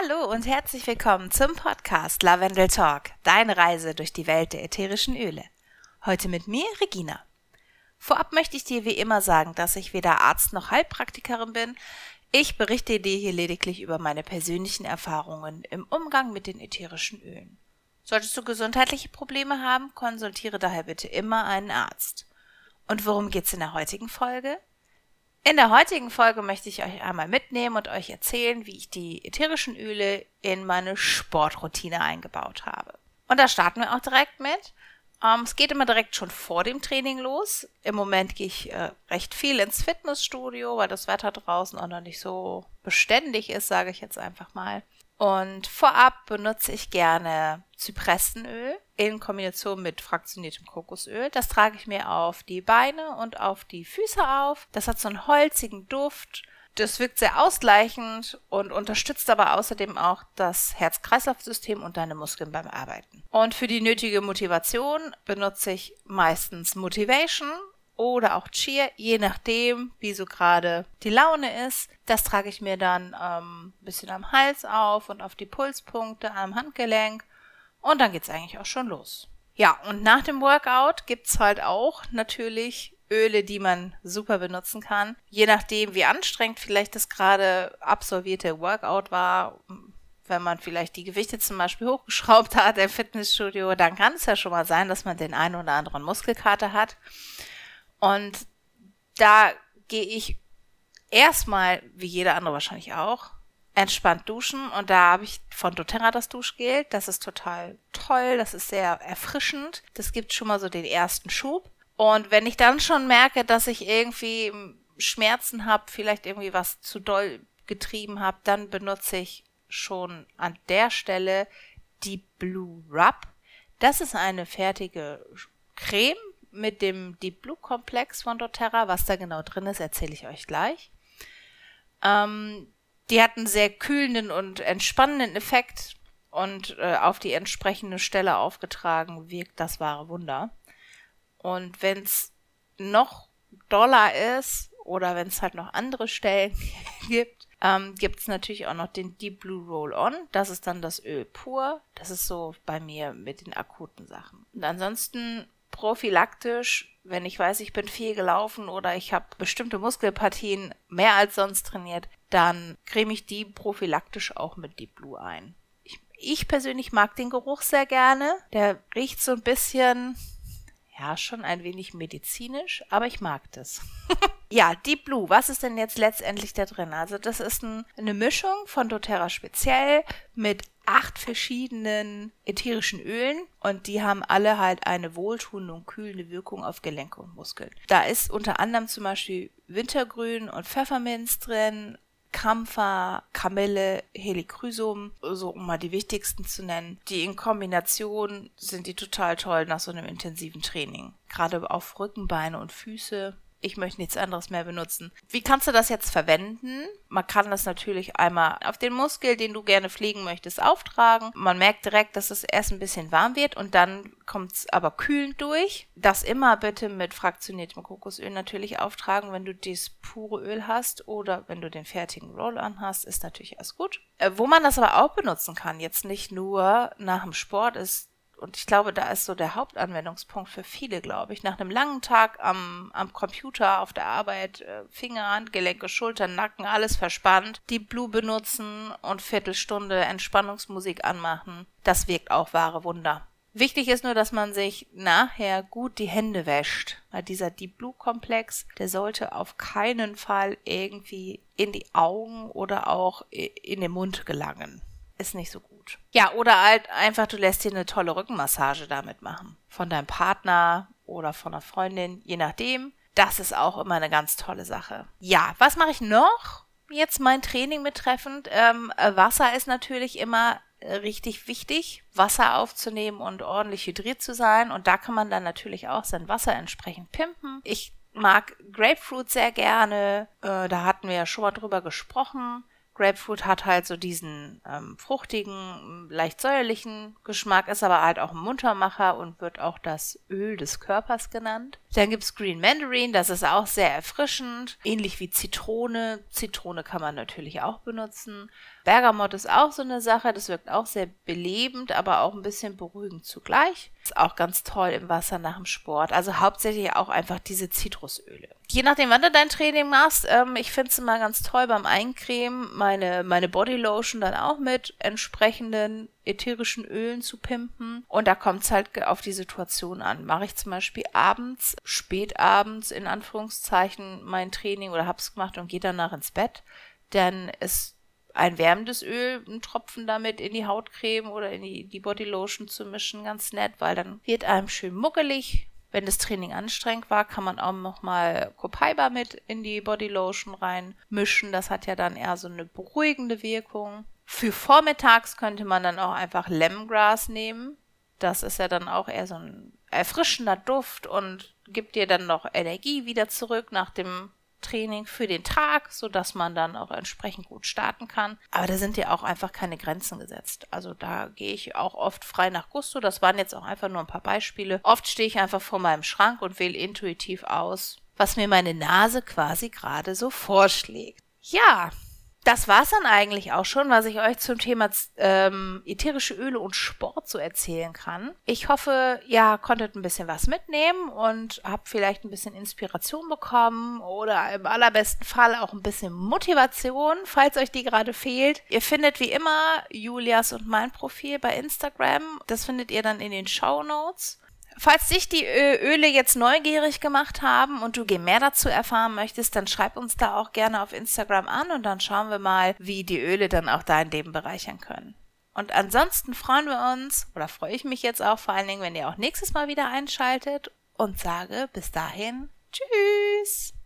Hallo und herzlich willkommen zum Podcast Lavendel Talk, deine Reise durch die Welt der ätherischen Öle. Heute mit mir, Regina. Vorab möchte ich dir wie immer sagen, dass ich weder Arzt noch Heilpraktikerin bin. Ich berichte dir hier lediglich über meine persönlichen Erfahrungen im Umgang mit den ätherischen Ölen. Solltest du gesundheitliche Probleme haben, konsultiere daher bitte immer einen Arzt. Und worum geht's in der heutigen Folge? In der heutigen Folge möchte ich euch einmal mitnehmen und euch erzählen, wie ich die ätherischen Öle in meine Sportroutine eingebaut habe. Und da starten wir auch direkt mit. Ähm, es geht immer direkt schon vor dem Training los. Im Moment gehe ich äh, recht viel ins Fitnessstudio, weil das Wetter draußen auch noch nicht so beständig ist, sage ich jetzt einfach mal. Und vorab benutze ich gerne Zypressenöl in Kombination mit fraktioniertem Kokosöl. Das trage ich mir auf die Beine und auf die Füße auf. Das hat so einen holzigen Duft. Das wirkt sehr ausgleichend und unterstützt aber außerdem auch das Herz-Kreislauf-System und deine Muskeln beim Arbeiten. Und für die nötige Motivation benutze ich meistens Motivation oder auch Cheer, je nachdem, wie so gerade die Laune ist. Das trage ich mir dann ähm, ein bisschen am Hals auf und auf die Pulspunkte am Handgelenk. Und dann geht's eigentlich auch schon los. Ja, und nach dem Workout gibt's halt auch natürlich Öle, die man super benutzen kann. Je nachdem, wie anstrengend vielleicht das gerade absolvierte Workout war, wenn man vielleicht die Gewichte zum Beispiel hochgeschraubt hat im Fitnessstudio, dann kann es ja schon mal sein, dass man den einen oder anderen Muskelkater hat. Und da gehe ich erstmal, wie jeder andere wahrscheinlich auch, entspannt duschen. Und da habe ich von doTERRA das Duschgel. Das ist total toll. Das ist sehr erfrischend. Das gibt schon mal so den ersten Schub. Und wenn ich dann schon merke, dass ich irgendwie Schmerzen habe, vielleicht irgendwie was zu doll getrieben habe, dann benutze ich schon an der Stelle die Blue Rub. Das ist eine fertige Creme, mit dem Deep Blue Komplex von doTERRA. Was da genau drin ist, erzähle ich euch gleich. Ähm, die hat einen sehr kühlenden und entspannenden Effekt und äh, auf die entsprechende Stelle aufgetragen wirkt das wahre Wunder. Und wenn es noch doller ist oder wenn es halt noch andere Stellen gibt, ähm, gibt es natürlich auch noch den Deep Blue Roll-On. Das ist dann das Öl pur. Das ist so bei mir mit den akuten Sachen. Und ansonsten prophylaktisch, wenn ich weiß, ich bin viel gelaufen oder ich habe bestimmte Muskelpartien mehr als sonst trainiert, dann creme ich die prophylaktisch auch mit Deep Blue ein. Ich, ich persönlich mag den Geruch sehr gerne. Der riecht so ein bisschen, ja, schon ein wenig medizinisch, aber ich mag das. ja, Deep Blue, was ist denn jetzt letztendlich da drin? Also das ist ein, eine Mischung von doTERRA speziell mit acht verschiedenen ätherischen Ölen und die haben alle halt eine wohltuende und kühlende Wirkung auf Gelenke und Muskeln. Da ist unter anderem zum Beispiel Wintergrün und Pfefferminz drin, Kampfer, Kamille, Helichrysum, so um mal die wichtigsten zu nennen. Die in Kombination sind die total toll nach so einem intensiven Training. Gerade auf Rücken, Beine und Füße ich möchte nichts anderes mehr benutzen. Wie kannst du das jetzt verwenden? Man kann das natürlich einmal auf den Muskel, den du gerne pflegen möchtest, auftragen. Man merkt direkt, dass es erst ein bisschen warm wird und dann kommt es aber kühlend durch. Das immer bitte mit fraktioniertem Kokosöl natürlich auftragen, wenn du dieses pure Öl hast oder wenn du den fertigen Roll-On hast, ist natürlich alles gut. Äh, wo man das aber auch benutzen kann, jetzt nicht nur nach dem Sport, ist und ich glaube, da ist so der Hauptanwendungspunkt für viele, glaube ich. Nach einem langen Tag am, am Computer, auf der Arbeit, äh, Finger, Handgelenke, Schultern, Nacken, alles verspannt, die Blue benutzen und Viertelstunde Entspannungsmusik anmachen, das wirkt auch wahre Wunder. Wichtig ist nur, dass man sich nachher gut die Hände wäscht. Weil dieser Deep Blue Komplex, der sollte auf keinen Fall irgendwie in die Augen oder auch in den Mund gelangen. Ist nicht so gut. Ja, oder halt einfach, du lässt dir eine tolle Rückenmassage damit machen. Von deinem Partner oder von einer Freundin, je nachdem. Das ist auch immer eine ganz tolle Sache. Ja, was mache ich noch? Jetzt mein Training betreffend. Ähm, Wasser ist natürlich immer richtig wichtig, Wasser aufzunehmen und ordentlich hydriert zu sein. Und da kann man dann natürlich auch sein Wasser entsprechend pimpen. Ich mag Grapefruit sehr gerne. Äh, da hatten wir ja schon mal drüber gesprochen. Grapefruit hat halt so diesen ähm, fruchtigen, leicht säuerlichen Geschmack, ist aber halt auch ein Muntermacher und wird auch das Öl des Körpers genannt. Dann gibt's Green Mandarin, das ist auch sehr erfrischend, ähnlich wie Zitrone. Zitrone kann man natürlich auch benutzen. Bergamot ist auch so eine Sache, das wirkt auch sehr belebend, aber auch ein bisschen beruhigend zugleich. Ist auch ganz toll im Wasser nach dem Sport. Also hauptsächlich auch einfach diese Zitrusöle. Je nachdem, wann du dein Training machst, ähm, ich finde es immer ganz toll beim Eincremen, meine, meine Bodylotion dann auch mit entsprechenden ätherischen Ölen zu pimpen. Und da kommt es halt auf die Situation an. Mache ich zum Beispiel abends, spätabends in Anführungszeichen mein Training oder hab's gemacht und gehe danach ins Bett, dann ist ein wärmendes Öl, einen Tropfen damit in die Hautcreme oder in die, die Bodylotion zu mischen, ganz nett, weil dann wird einem schön muckelig. Wenn das Training anstrengend war, kann man auch nochmal Copaiba mit in die Bodylotion reinmischen. Das hat ja dann eher so eine beruhigende Wirkung. Für vormittags könnte man dann auch einfach Lemongrass nehmen. Das ist ja dann auch eher so ein erfrischender Duft und gibt dir dann noch Energie wieder zurück nach dem Training für den Tag, so dass man dann auch entsprechend gut starten kann. Aber da sind ja auch einfach keine Grenzen gesetzt. Also da gehe ich auch oft frei nach Gusto. Das waren jetzt auch einfach nur ein paar Beispiele. Oft stehe ich einfach vor meinem Schrank und wähle intuitiv aus, was mir meine Nase quasi gerade so vorschlägt. Ja, das war's dann eigentlich auch schon, was ich euch zum Thema ähm, ätherische Öle und Sport so erzählen kann. Ich hoffe, ihr konntet ein bisschen was mitnehmen und habt vielleicht ein bisschen Inspiration bekommen oder im allerbesten Fall auch ein bisschen Motivation, falls euch die gerade fehlt. Ihr findet wie immer Julias und mein Profil bei Instagram. Das findet ihr dann in den Show Notes. Falls dich die Öle jetzt neugierig gemacht haben und du mehr dazu erfahren möchtest, dann schreib uns da auch gerne auf Instagram an und dann schauen wir mal, wie die Öle dann auch dein Leben bereichern können. Und ansonsten freuen wir uns, oder freue ich mich jetzt auch vor allen Dingen, wenn ihr auch nächstes Mal wieder einschaltet und sage bis dahin Tschüss!